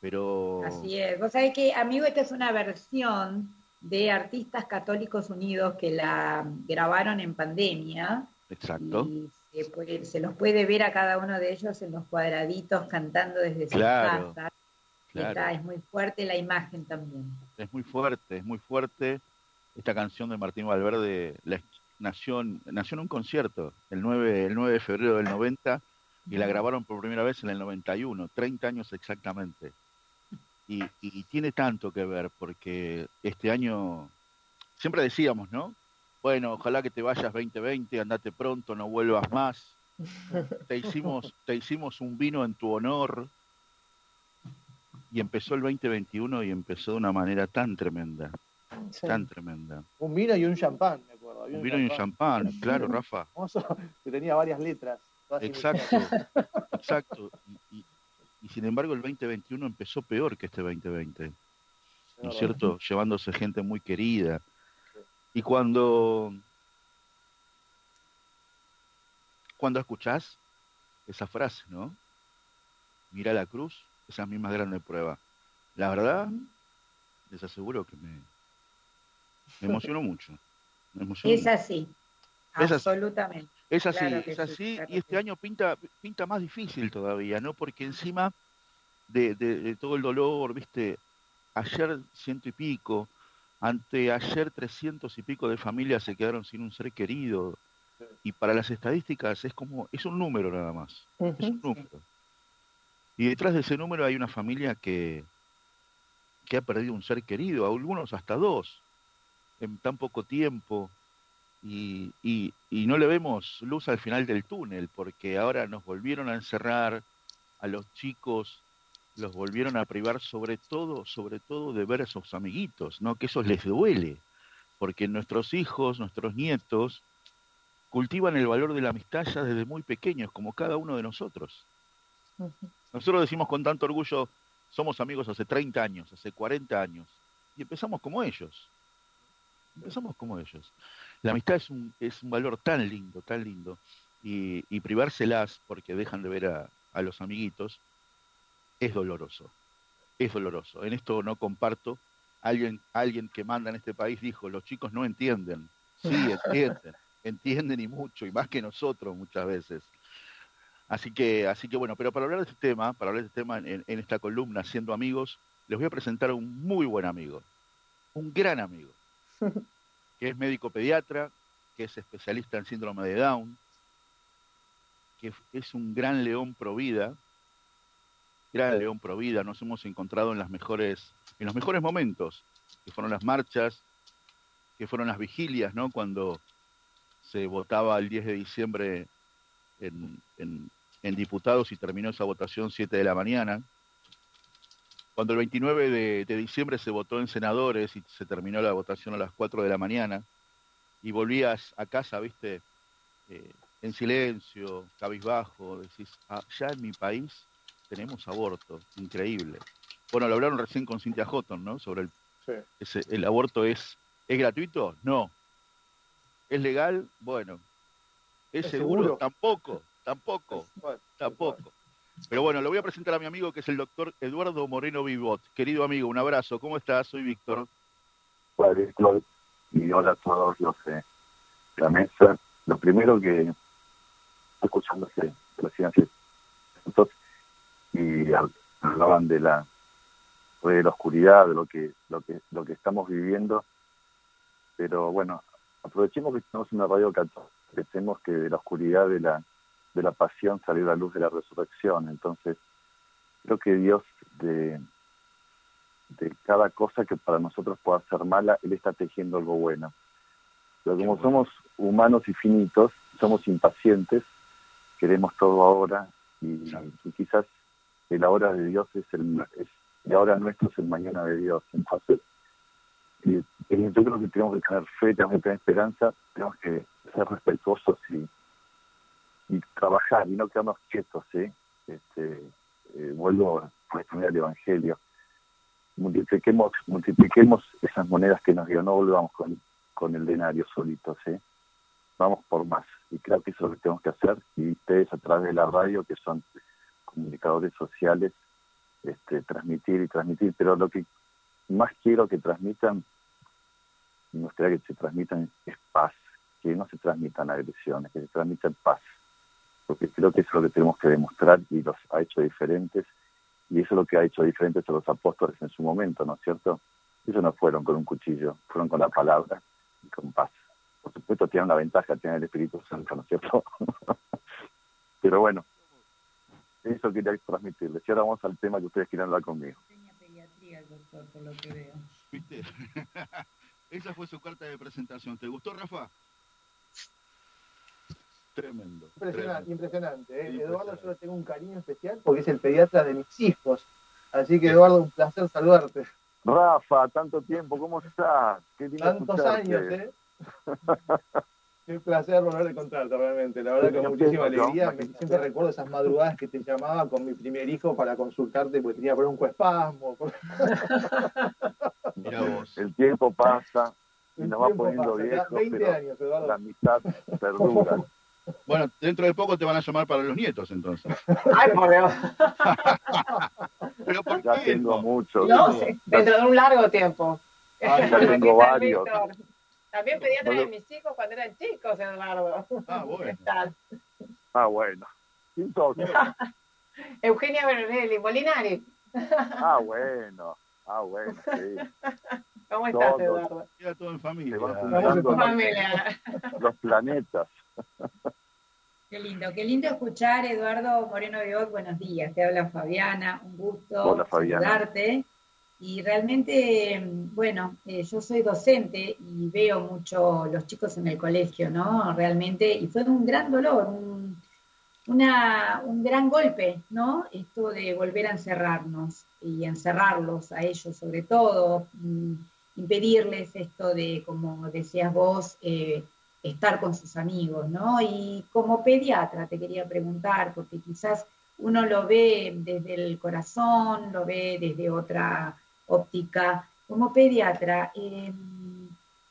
Pero... Así es. Vos sabés que, amigo, esta es una versión de Artistas Católicos Unidos que la grabaron en pandemia. Exacto. Y se, los puede ver a cada uno de ellos en los cuadraditos cantando desde sus casas. es muy fuerte la imagen también. Es muy fuerte, es muy fuerte. Esta canción de Martín Valverde nació, nació en un concierto el 9, el 9 de febrero del 90 y la grabaron por primera vez en el 91, 30 años exactamente. Y, y, tiene tanto que ver porque este año, siempre decíamos, ¿no? Bueno, ojalá que te vayas 2020, andate pronto, no vuelvas más. Te hicimos, te hicimos un vino en tu honor. Y empezó el 2021 y empezó de una manera tan tremenda, tan tremenda. Un vino y un champán, me acuerdo. un, vino y un champán, claro, Rafa. que tenía varias letras. Exacto, exacto. Sin embargo el 2021 empezó peor que este 2020, ¿no es cierto? Llevándose gente muy querida. Y cuando, cuando escuchás esa frase, ¿no? Mira la cruz, esa es mi más grande prueba. La verdad, les aseguro que me, me emocionó mucho. es así, absolutamente. Es así, es así, y este año pinta, pinta más difícil todavía, ¿no? Porque encima de, todo el dolor, viste, ayer ciento y pico, ante ayer trescientos y pico de familias se quedaron sin un ser querido, y para las estadísticas es como, es un número nada más, es un número. Y detrás de ese número hay una familia que, que ha perdido un ser querido, algunos hasta dos, en tan poco tiempo, y, y, no le vemos luz al final del túnel, porque ahora nos volvieron a encerrar a los chicos, los volvieron a privar sobre todo, sobre todo de ver a sus amiguitos, ¿no? Que eso les duele, porque nuestros hijos, nuestros nietos, cultivan el valor de la amistad ya desde muy pequeños, como cada uno de nosotros. Nosotros decimos con tanto orgullo, somos amigos hace 30 años, hace 40 años, y empezamos como ellos. Empezamos como ellos. La amistad es un, es un valor tan lindo, tan lindo, y, y privárselas porque dejan de ver a, a los amiguitos es doloroso. Es doloroso. En esto no comparto. Alguien, alguien que manda en este país dijo, los chicos no entienden. Sí, entienden, entienden y mucho, y más que nosotros muchas veces. Así que, así que bueno, pero para hablar de este tema, para hablar de este tema en, en esta columna, siendo amigos, les voy a presentar a un muy buen amigo, un gran amigo, que es médico pediatra, que es especialista en síndrome de Down, que es un gran león pro vida, gran león pro vida, nos hemos encontrado en las mejores, en los mejores momentos, que fueron las marchas, que fueron las vigilias, ¿no? Cuando se votaba el 10 de diciembre en, en, diputados y terminó esa votación 7 de la mañana, cuando el 29 de, de, diciembre se votó en senadores y se terminó la votación a las 4 de la mañana, y volvías a casa, viste, eh, en silencio, cabizbajo, decís, ah, ya en mi país tenemos aborto, increíble. Bueno, lo hablaron recién con Cynthia Houghton, ¿no? Sobre el, sí. ese, el aborto es, ¿es gratuito? No. ¿Es legal? Bueno. ¿Es, ¿Es seguro? seguro? Tampoco, tampoco, bueno, tampoco. Pero bueno, lo voy a presentar a mi amigo que es el doctor Eduardo Moreno Vivot. Querido amigo, un abrazo. ¿Cómo estás? Soy Víctor. Hola, Víctor. Y hola a todos los de la mesa. Lo primero que recién hace entonces, y hablaban de la de la oscuridad, de lo que, lo que, lo que estamos viviendo. Pero bueno, aprovechemos que tenemos una radio católica, pensemos que de la oscuridad de la de la pasión salió la luz de la resurrección. Entonces, creo que Dios de, de cada cosa que para nosotros pueda ser mala, Él está tejiendo algo bueno. Pero como bueno. somos humanos y finitos, somos impacientes, queremos todo ahora y, y quizás el ahora de Dios es el el ahora nuestro es el mañana de Dios. Entonces, y yo creo que tenemos que tener fe, tenemos que tener esperanza, tenemos que ser respetuosos y y trabajar y no quedarnos quietos. Este, eh, vuelvo a responder al Evangelio. Multipliquemos, multipliquemos esas monedas que nos dio, no volvamos con, con el denario solito, ¿sí? Vamos por más. Y creo que eso es lo que tenemos que hacer. Y ustedes a través de la radio, que son comunicadores sociales, este, transmitir y transmitir, pero lo que más quiero que transmitan, me gustaría que se transmitan es paz, que no se transmitan agresiones, que se transmitan paz, porque creo que es lo que tenemos que demostrar y los ha hecho diferentes, y eso es lo que ha hecho diferentes a los apóstoles en su momento, ¿no es cierto? Ellos no fueron con un cuchillo, fueron con la palabra y con paz. Por supuesto tienen una ventaja, tienen el Espíritu Santo, ¿no es cierto? Pero bueno, eso quería transmitirles. Y ahora vamos al tema que ustedes quieren hablar conmigo. pediatría, doctor, por lo que veo. ¿Viste? Esa fue su carta de presentación. ¿Te gustó, Rafa? Tremendo. Impresionante, impresionante. ¿eh? Eduardo, yo le tengo un cariño especial porque es el pediatra de mis hijos. Así que, Eduardo, un placer saludarte. Rafa, tanto tiempo, ¿cómo estás? Qué Tantos años, ¿eh? Qué placer volver a encontrarte, realmente. La verdad que con muchísima alegría. siempre recuerdo esas madrugadas que te llamaba con mi primer hijo para consultarte porque tenía broncoespasmo. Mira vos. El tiempo pasa y nos va poniendo viejos, 20 pero años, Eduardo. la amistad perdura. Bueno, dentro de poco te van a llamar para los nietos, entonces. Ay, por Dios. ¿Pero por Ya qué? tengo muchos. No, sí, dentro de un largo tiempo. Ah, ya tengo varios. También pediatra Bueno. de mis hijos cuando eran chicos, Eduardo. Ah, bueno. ¿Qué tal? Ah, bueno. ¿Quién sos? Eugenia Bernelli, Molinari. Ah, bueno. Ah, bueno, sí. ¿Cómo estás. Eduardo? Queda todo en familia. Se van Vamos juntando en los, Familia. los planetas. Qué lindo, qué lindo escuchar, Eduardo Moreno Biot. Buenos días, te habla Fabiana, un gusto Hola, Fabiana. saludarte. Y realmente, bueno, eh, yo soy docente y veo mucho los chicos en el colegio, ¿no? Realmente, y fue un gran dolor, un, un gran golpe, ¿no? Esto de volver a encerrarnos y encerrarlos a ellos sobre todo, mm, impedirles esto de, como decías vos, eh, estar con sus amigos, ¿no? Y como pediatra te quería preguntar, porque quizás uno lo ve desde el corazón, lo ve desde otra óptica, como pediatra, eh,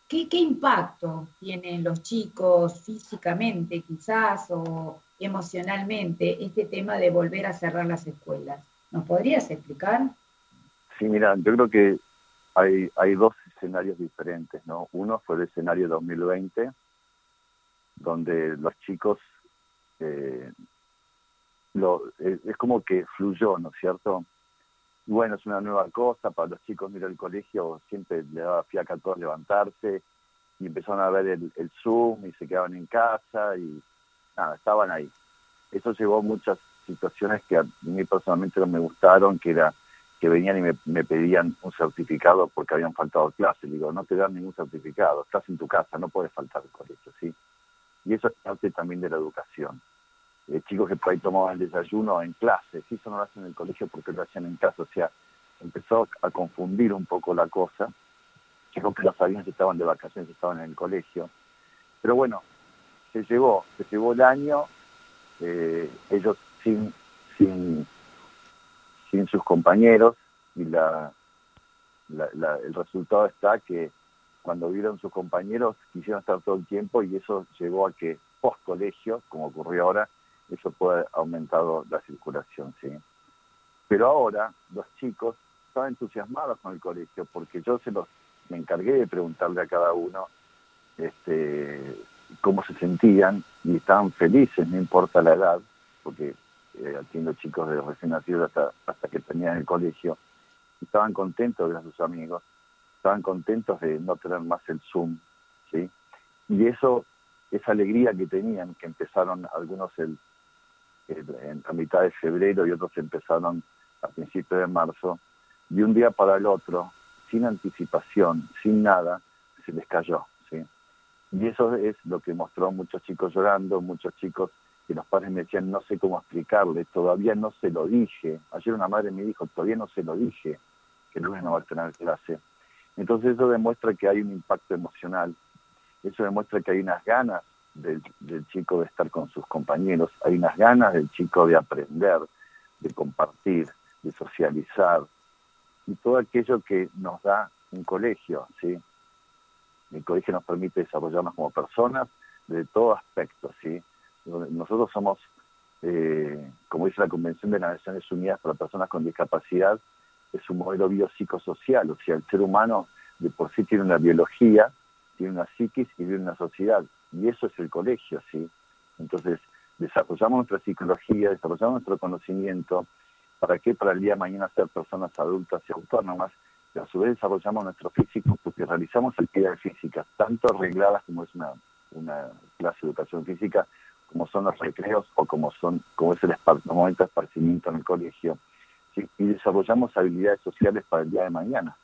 ¿qué, ¿qué impacto tienen los chicos físicamente quizás o emocionalmente este tema de volver a cerrar las escuelas? ¿Nos podrías explicar? Sí, mira, yo creo que hay, dos escenarios diferentes, ¿no? Uno fue el escenario 2020, donde los chicos, eh, lo, es como que fluyó, ¿no es cierto? Bueno, es una nueva cosa, para los chicos, mira, el colegio siempre le daba fiaca a todos levantarse, y empezaron a ver el, Zoom y se quedaban en casa y nada, estaban ahí. Eso llevó a muchas situaciones que a mí personalmente no me gustaron, que era que venían y me, me pedían un certificado porque habían faltado clases. Digo, no te dan ningún certificado, estás en tu casa, no puedes faltar al colegio, ¿sí? Y eso es parte también de la educación. Eh, chicos que por ahí tomaban el desayuno en clase, si eso no lo hacen en el colegio porque lo hacían en casa, o sea, empezó a confundir un poco la cosa. Chicos que no sabían si estaban de vacaciones, estaban en el colegio. Pero bueno, se llevó, se llevó el año, eh, ellos sin, sin, sin sus compañeros y la, la- la- el resultado está que cuando vieron sus compañeros quisieron estar todo el tiempo y eso llevó a que post colegio, como ocurrió ahora, eso puede haber aumentado la circulación, ¿sí? Pero ahora los chicos están entusiasmados con el colegio porque yo se los me encargué de preguntarle a cada uno este, cómo se sentían y estaban felices, no importa la edad, porque eh, atiendo chicos de recién nacidos hasta, hasta que tenían el colegio, estaban contentos de ver a sus amigos, estaban contentos de no tener más el Zoom, ¿sí? Y eso, esa alegría que tenían, que empezaron algunos el- en la mitad de febrero y otros empezaron a principios de marzo, de un día para el otro, sin anticipación, sin nada, se les cayó, ¿sí? Y eso es lo que mostró muchos chicos llorando, muchos chicos que los padres me decían, no sé cómo explicarle, todavía no se lo dije. Ayer una madre me dijo, todavía no se lo dije, que lunes no va a tener clase. Entonces eso demuestra que hay un impacto emocional, eso demuestra que hay unas ganas del, del chico de estar con sus compañeros, hay unas ganas del chico de aprender, de compartir, de socializar, y todo aquello que nos da un colegio, ¿sí? El colegio nos permite desarrollarnos como personas de todo aspecto, ¿sí? Nosotros somos eh, como dice la Convención de las Naciones Unidas para Personas con Discapacidad, es un modelo biopsicosocial, o sea, el ser humano de por sí tiene una biología, tiene una psiquis y tiene una sociedad, y eso es el colegio, ¿sí? Entonces, desarrollamos nuestra psicología, desarrollamos nuestro conocimiento, ¿para qué? Para el día de mañana ser personas adultas y autónomas, y a su vez desarrollamos nuestro físico porque realizamos actividades físicas, tanto arregladas como es una, una clase de educación física, como son los recreos o como son como es el, momento de esparcimiento en el colegio, y desarrollamos habilidades sociales para el día de mañana.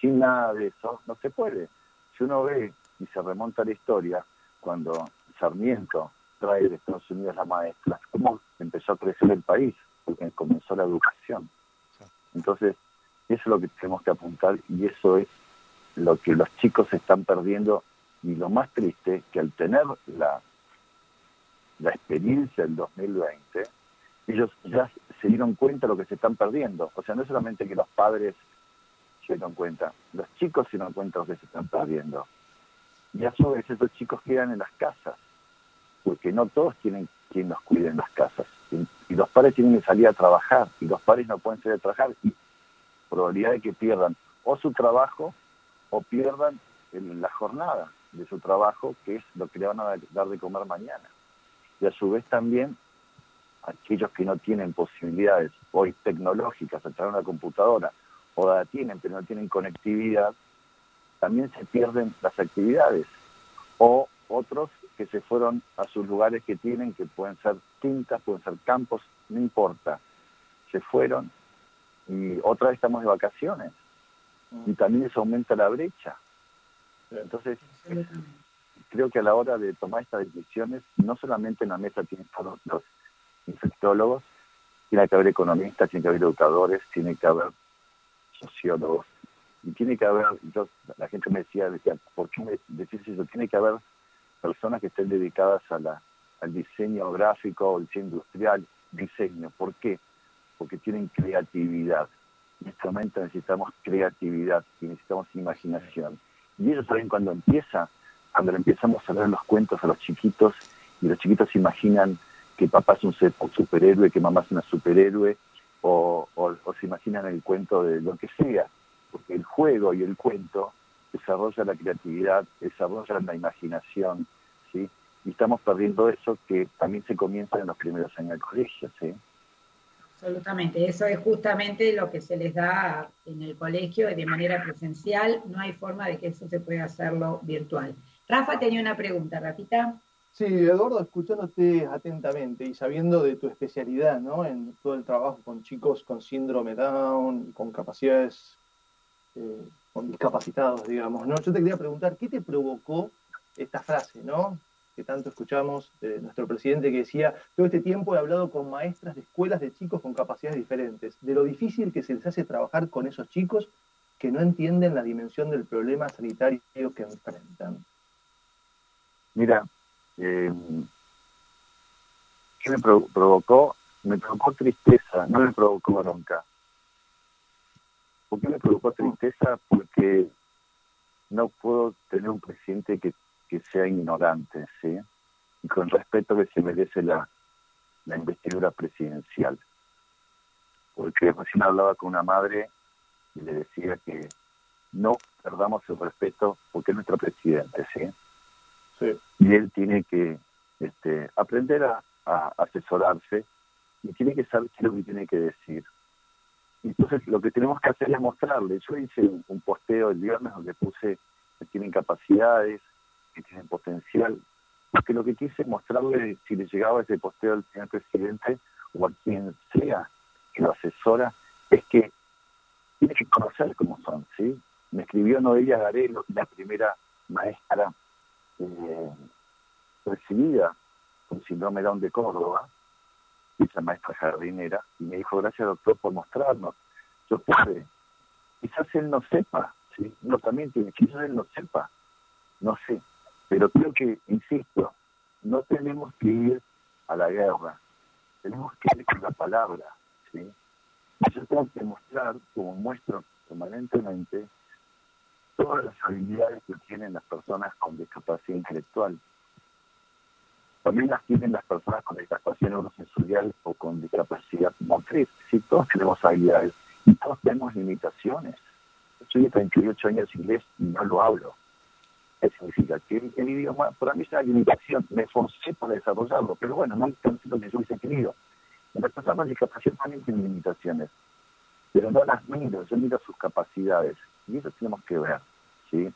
Sin nada de eso no se puede. Si uno ve y se remonta a la historia, cuando Sarmiento trae de Estados Unidos la maestra, cómo empezó a crecer el país, porque comenzó la educación. Entonces, eso es lo que tenemos que apuntar y eso es lo que los chicos están perdiendo y lo más triste que al tener la, la experiencia del 2020, ellos ya se dieron cuenta de lo que se están perdiendo. O sea, no solamente que los padres se dieron cuenta, los chicos se dieron cuenta de lo que se están perdiendo. Y a su vez esos chicos quedan en las casas, porque no todos tienen quien los cuide en las casas. Y, los padres tienen que salir a trabajar, y los padres no pueden salir a trabajar, y probabilidad de que pierdan o su trabajo o pierdan la jornada de su trabajo, que es lo que le van a dar de comer mañana. Y a su vez también aquellos que no tienen posibilidades hoy tecnológicas de una computadora o la tienen pero no tienen conectividad, también se pierden las actividades. O otros que se fueron a sus lugares que tienen, que pueden ser tintas, pueden ser campos, no importa. Se fueron y otra vez estamos de vacaciones. Y también eso aumenta la brecha. Entonces, creo que a la hora de tomar estas decisiones, no solamente en la mesa tienen todos los infectólogos, tiene que haber economistas, tiene que haber educadores, tiene que haber sociólogos, y tiene que haber, la gente me decía, decía, ¿por qué me decís eso? Tiene que haber personas que estén dedicadas a la, al diseño gráfico, al diseño industrial, diseño. ¿Por qué? Porque tienen creatividad. En este momento necesitamos creatividad y necesitamos imaginación. Y eso también cuando empieza, cuando empezamos a leer los cuentos a los chiquitos y los chiquitos imaginan que papá es un superhéroe, que mamá es una superhéroe, o, se imaginan el cuento de lo que sea, porque el juego y el cuento desarrolla la creatividad, desarrolla la imaginación, ¿sí? Y estamos perdiendo eso que también se comienza en los primeros años del colegio, ¿sí? Absolutamente, eso es justamente lo que se les da en el colegio de manera presencial, no hay forma de que eso se pueda hacerlo virtual. Rafa tenía una pregunta, Rafita. Sí, Eduardo, escuchándote atentamente y sabiendo de tu especialidad ¿no? en todo el trabajo con chicos con síndrome Down, con capacidades, con discapacitados, digamos, ¿no? Yo te quería preguntar, ¿qué te provocó esta frase, ¿no? que tanto escuchamos de nuestro presidente que decía, todo este tiempo he hablado con maestras de escuelas de chicos con capacidades diferentes, de lo difícil que se les hace trabajar con esos chicos que no entienden la dimensión del problema sanitario que enfrentan. Mira, eh, ¿qué me provocó? Me provocó tristeza, no me provocó bronca. ¿Por qué me provocó tristeza? Porque no puedo tener un presidente que, sea ignorante, ¿sí? Y con respeto que se merece la, la investidura presidencial. Porque recién hablaba con una madre y le decía que no perdamos el respeto porque es nuestro presidente, ¿sí? Y él tiene que este, aprender a, asesorarse y tiene que saber qué es lo que tiene que decir. Entonces lo que tenemos que hacer es mostrarle. Yo hice un, posteo el viernes donde puse que tienen capacidades, que tienen potencial, porque lo que quise mostrarle si le llegaba ese posteo al señor presidente o a quien sea que lo asesora, es que tiene que conocer cómo son, ¿sí? Me escribió Noelia Garelo, la primera maestra eh, recibida con síndrome Down de Córdoba, esa maestra jardinera, y me dijo, gracias doctor por mostrarnos. Yo pude, quizás él no sepa, no también tiene, quizás él no sepa, no sé, pero creo que, insisto, no tenemos que ir a la guerra, tenemos que ir con la palabra, ¿sí? Yo tengo que mostrar, como muestro permanentemente, todas las habilidades que tienen las personas con discapacidad intelectual. También las tienen las personas con discapacidad neurosensorial o con discapacidad motriz. Sí, todos tenemos habilidades y todos tenemos limitaciones. Estudié 38 años inglés y no lo hablo. ¿Qué significa? Que el, idioma para mí es una limitación. Me esforcé para desarrollarlo, pero bueno, no es lo que yo hubiese querido. Las personas con discapacidad también tienen limitaciones, pero no las miro, yo miro sus capacidades. Y eso tenemos que ver, ¿sí?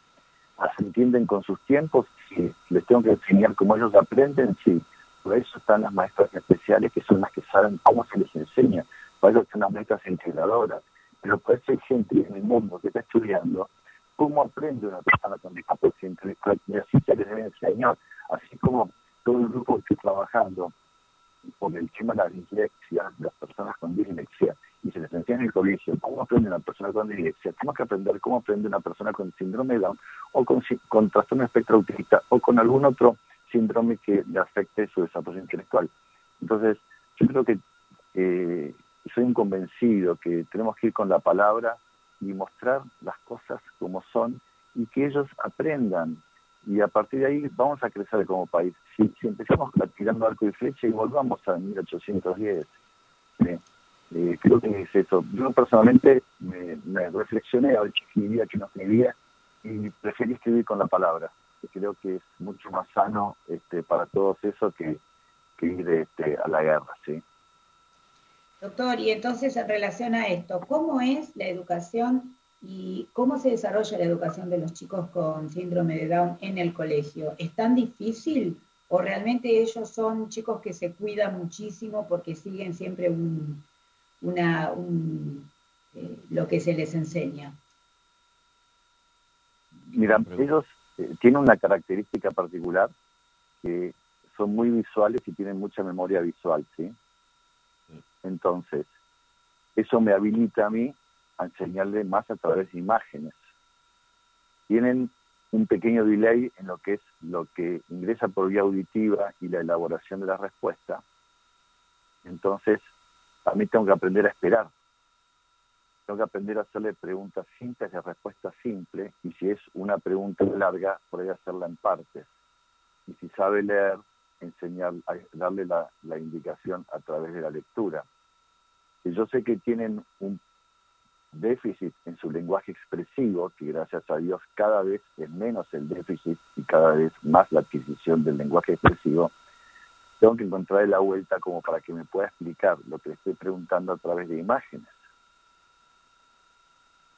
Se entienden con sus tiempos, sí. Les tengo que enseñar cómo ellos aprenden, sí. Por eso están las maestras especiales, que son las que saben cómo se les enseña. Por eso están las maestras integradoras. Pero por eso hay gente en el mundo que está estudiando cómo aprende una persona con discapacidad y así se les debe enseñar. Así como todo el grupo que está trabajando por el tema de la dislexia, las personas con dislexia, y se les enseña en el colegio cómo aprende una persona con dislexia, tenemos que aprender cómo aprende una persona con síndrome de Down o con, con trastorno espectro autista o con algún otro síndrome que le afecte su desarrollo intelectual. Entonces, yo creo que eh, soy un convencido que tenemos que ir con la palabra y mostrar las cosas como son y que ellos aprendan. Y a partir de ahí vamos a crecer como país. Si, si empezamos tirando arco y flecha y volvamos a 1810, eh, creo que es eso. Yo personalmente me, reflexioné a ver qué escribía, qué no escribía, y preferí escribir con la palabra. creo que es mucho más sano este, para todos eso que, ir este, a la guerra, ¿sí? Doctor, y entonces en relación a esto, ¿cómo es la educación y cómo se desarrolla la educación de los chicos con síndrome de Down en el colegio? ¿Es tan difícil o realmente ellos son chicos que se cuidan muchísimo porque siguen siempre un, una, eh, lo que se les enseña? Mira, ellos eh, tienen una característica particular que son muy visuales y tienen mucha memoria visual, ¿sí? Entonces, eso me habilita a mí a enseñarle más a través de imágenes. Tienen un pequeño delay en lo que es lo que ingresa por vía auditiva y la elaboración de la respuesta. Entonces, a mí tengo que aprender a esperar. Tengo que aprender a hacerle preguntas simples de respuesta simple y si es una pregunta larga, poder hacerla en partes. Y si sabe leer, enseñar, darle la, la indicación a través de la lectura. Y yo sé que tienen un déficit en su lenguaje expresivo, que gracias a Dios cada vez es menos el déficit y cada vez más la adquisición del lenguaje expresivo, tengo que encontrar la vuelta como para que me pueda explicar lo que le estoy preguntando a través de imágenes.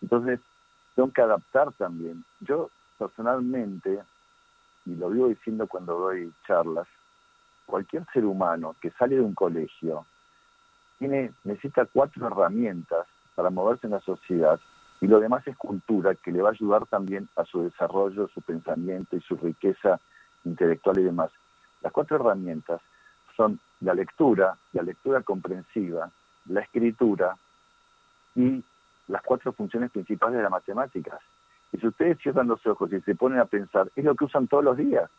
Entonces, tengo que adaptar también. Yo personalmente, y lo vivo diciendo cuando doy charlas, cualquier ser humano que sale de un colegio tiene, necesita cuatro herramientas para moverse en la sociedad y lo demás es cultura que le va a ayudar también a su desarrollo, su pensamiento y su riqueza intelectual y demás. Las cuatro herramientas son la lectura, la lectura comprensiva, la escritura y las cuatro funciones principales de las matemáticas. Y si ustedes cierran los ojos y se ponen a pensar, es lo que usan todos los días.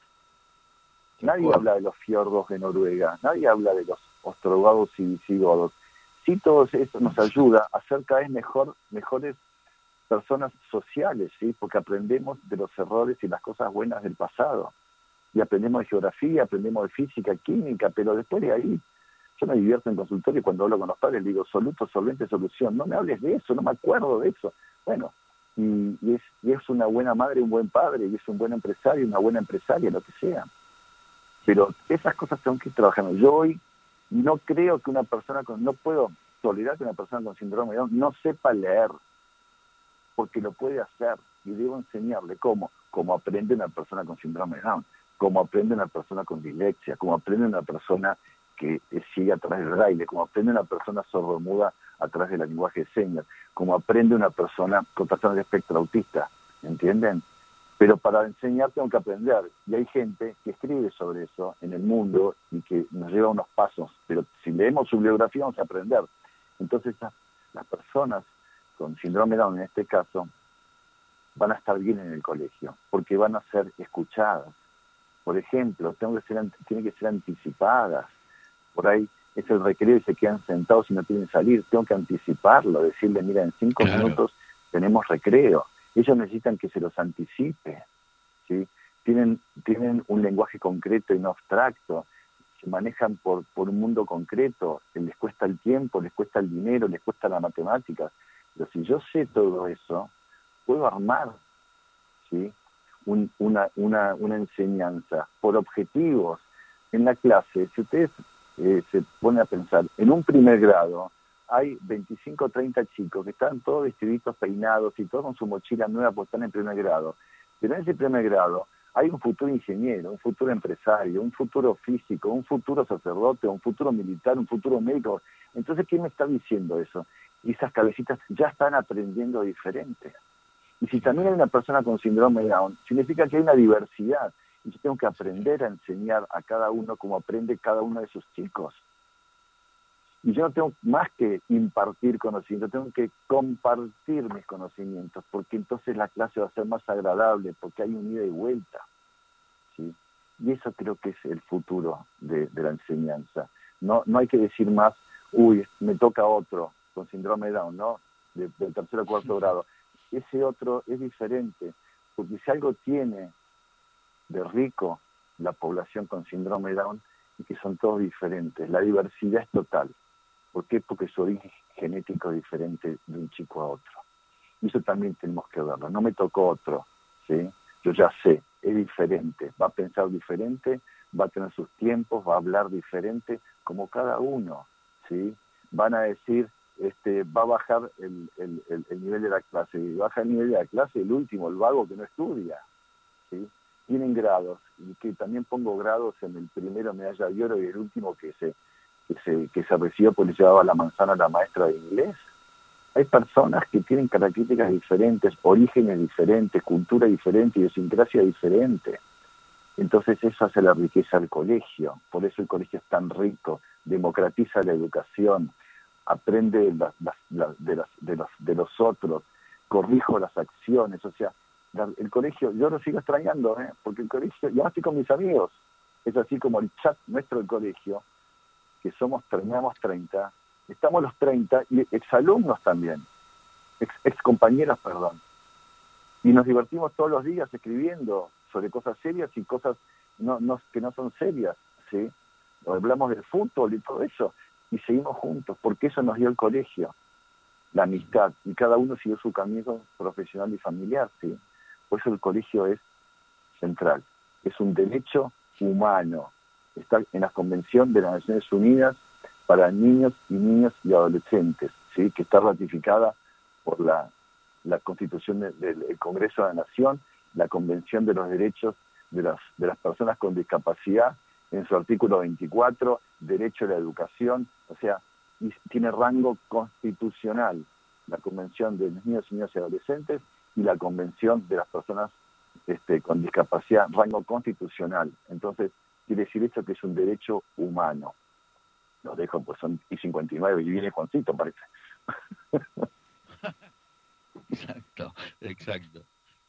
Nadie habla de los fiordos de Noruega, nadie habla de los ostrogodos y visigodos. Sí, todo esto nos ayuda a ser cada vez mejor, mejores personas sociales, ¿sí? porque aprendemos de los errores y las cosas buenas del pasado. Y aprendemos de geografía, aprendemos de física, química, pero después de ahí, yo me divierto en consultorio cuando hablo con los padres, digo, soluto, solvente, solución. No me hables de eso, no me acuerdo de eso. Bueno, y, es, y es una buena madre, un buen padre, y es un buen empresario, una buena empresaria, lo que sea. Pero esas cosas tengo que ir trabajando. Yo hoy no creo que una persona con, no puedo tolerar que una persona con síndrome de Down no sepa leer, porque lo puede hacer y debo enseñarle cómo, cómo aprende una persona con síndrome de Down, cómo aprende una persona con dislexia, cómo aprende una persona que sigue a través del braille, cómo aprende una persona sordomuda a través del lenguaje de señas, cómo aprende una persona con trastorno de espectro autista, ¿entienden? Pero para enseñar tengo que aprender. Y hay gente que escribe sobre eso en el mundo y que nos lleva unos pasos. Pero si leemos su biografía vamos a aprender. Entonces las personas con síndrome Down en este caso van a estar bien en el colegio porque van a ser escuchadas. Por ejemplo, tengo que ser, tienen que ser anticipadas. Por ahí es el recreo y se quedan sentados y no quieren salir. Tengo que anticiparlo, decirle, mira, en cinco minutos tenemos recreo ellos necesitan que se los anticipe, ¿sí? Tienen, tienen un lenguaje concreto y no abstracto. se manejan por, por un mundo concreto, les cuesta el tiempo, les cuesta el dinero, les cuesta la matemática. Pero si yo sé todo eso, puedo armar ¿sí? Una, una, una enseñanza por objetivos en la clase. Si ustedes eh, se ponen a pensar, en un primer grado hay 25 o 30 chicos que están todos vestiditos, peinados y todos con su mochila nueva porque están en primer grado. Pero en ese primer grado hay un futuro ingeniero, un futuro empresario, un futuro físico, un futuro sacerdote, un futuro militar, un futuro médico. Entonces, ¿quién me está diciendo eso? Y esas cabecitas ya están aprendiendo diferente. Y si también hay una persona con síndrome de Down, significa que hay una diversidad. Y yo tengo que aprender a enseñar a cada uno como aprende cada uno de esos chicos. Y yo no tengo más que impartir conocimiento, tengo que compartir mis conocimientos, porque entonces la clase va a ser más agradable, porque hay un ida y vuelta. ¿sí? Y eso creo que es el futuro de, la enseñanza. No, no hay que decir más, uy, me toca otro con síndrome de Down, ¿no? del tercero o cuarto grado. Ese otro es diferente, porque si algo tiene de rico la población con síndrome Down, y que son todos diferentes, la diversidad es total. ¿Por qué? Porque su origen genético es diferente de un chico a otro. Y eso también tenemos que verlo. No me tocó otro, ¿sí? Yo ya sé, es diferente, va a pensar diferente, va a tener sus tiempos, va a hablar diferente, como cada uno, ¿sí? Van a decir, este, va a bajar el, nivel de la clase, y baja el nivel de la clase el último, el vago que no estudia, ¿sí? Tienen grados, y que también pongo grados en el primero medalla de oro y el último que se que se, que se recibió porque le llevaba la manzana a la maestra de inglés. Hay personas que tienen características diferentes, orígenes diferentes, cultura diferente, idiosincrasia diferente. Entonces eso hace la riqueza del colegio, por eso el colegio es tan rico, democratiza la educación, aprende de, de, los, de los otros, corrijo las acciones, o sea, el colegio, yo lo sigo extrañando, ¿eh? porque el colegio, ya estoy con mis amigos, es así como el chat nuestro del colegio, que somos, terminamos 30, estamos los 30 y exalumnos también, ex, compañeros, perdón. Y nos divertimos todos los días escribiendo sobre cosas serias y cosas no, no, que no son serias, ¿sí? Hablamos del fútbol y todo eso, y seguimos juntos, porque eso nos dio el colegio, la amistad, y cada uno siguió su camino profesional y familiar, ¿sí? Por eso el colegio es central, es un derecho humano, está en la Convención de las Naciones Unidas para niños y niñas y adolescentes, ¿sí? que está ratificada por la, Constitución del Congreso de la Nación, la Convención de los Derechos de las, de las Personas con Discapacidad, en su artículo 24, derecho a la educación, o sea, tiene rango constitucional la Convención de los Niños, Niñas y Adolescentes y la Convención de las Personas este, con Discapacidad, rango constitucional. Entonces, quiere decir esto que es un derecho humano. Los dejo, pues son y 59 y viene Juancito, parece. exacto, exacto.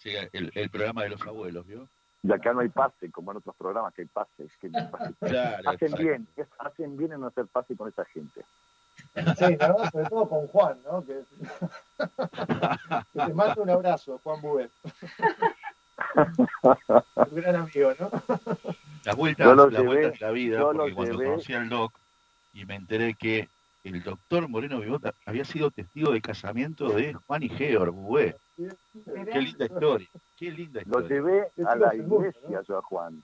el, el, programa de los abuelos, ¿vio? Y acá no hay pase, como en otros programas que hay pase. que hacen bien, hacen bien en no hacer pase con esa gente. Sí, ¿no? sobre todo con Juan, ¿no? Que, te mando un abrazo, Juan Bubet. un gran amigo, ¿no? La vuelta, la vuelta de la vida, porque cuando conocí al doc y me enteré que el doctor Moreno Vivota había sido testigo de casamiento de Juan y Georg. Qué linda historia, qué linda historia. Lo llevé a la iglesia yo a Juan.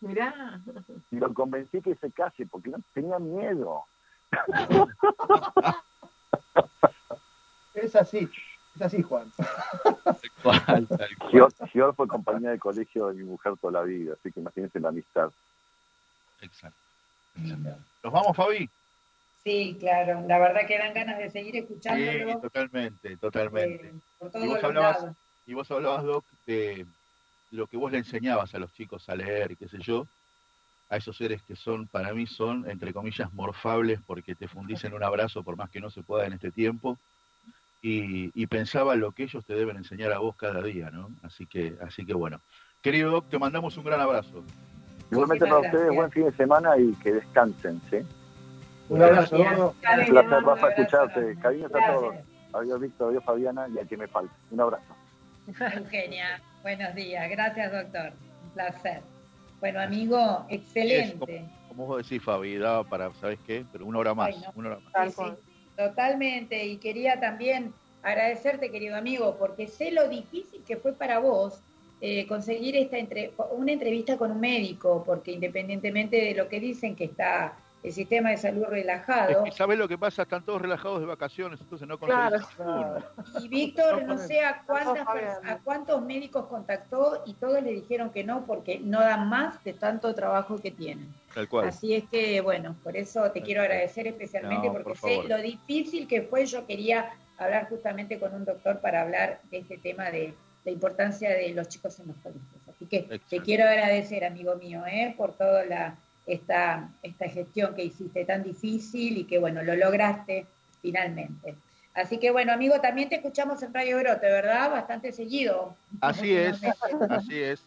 Mirá. Y lo convencí que se case porque no tenía miedo. es así. Es así, Juan. Gior, fue compañía de colegio de mi mujer toda la vida, así que imagínense la amistad. Exacto. ¿Nos vamos, Fabi? Sí, claro. La verdad que dan ganas de seguir escuchándolo. Sí, totalmente, totalmente. Eh, y, vos hablabas, y vos hablabas, Doc, de lo que vos le enseñabas a los chicos a leer, qué sé yo, a esos seres que son, para mí, son, entre comillas, morfables porque te fundís en un abrazo por más que no se pueda en este tiempo y, pensaba lo que ellos te deben enseñar a vos cada día, ¿no? Así que, así que bueno. Querido Doc, te mandamos un gran abrazo. Igualmente para ustedes, buen fin de semana y que descansen, ¿sí? Un abrazo. Un placer, Rafa, escucharte. Cariños a todos. Adiós, Víctor, adiós, Fabiana, y a quien me falta. Un abrazo. Eugenia, buenos días. Gracias, doctor. Un placer. Bueno, amigo, excelente. como, vos decís, Fabi, daba para, ¿sabes qué? Pero una hora más. una hora más. totalmente. Y quería también agradecerte, querido amigo, porque sé lo difícil que fue para vos eh, conseguir esta entre, una entrevista con un médico, porque independientemente de lo que dicen que está el sistema de salud relajado. Es ¿Sabes lo que pasa? Están todos relajados de vacaciones, entonces no claro. Y Víctor, no, sé a, cuántas, a cuántos médicos contactó y todos le dijeron que no, porque no dan más de tanto trabajo que tienen. Tal cual. Así es que, bueno, por eso te quiero agradecer especialmente, porque sé lo difícil que fue. Yo quería hablar justamente con un doctor para hablar de este tema de la importancia de los chicos en los colegios. Así que te quiero agradecer, amigo mío, ¿eh? por toda la, esta, esta gestión que hiciste tan difícil y que, bueno, lo lograste finalmente. Así que, bueno, amigo, también te escuchamos en Radio Brote, ¿verdad? Bastante seguido. Así es, así es.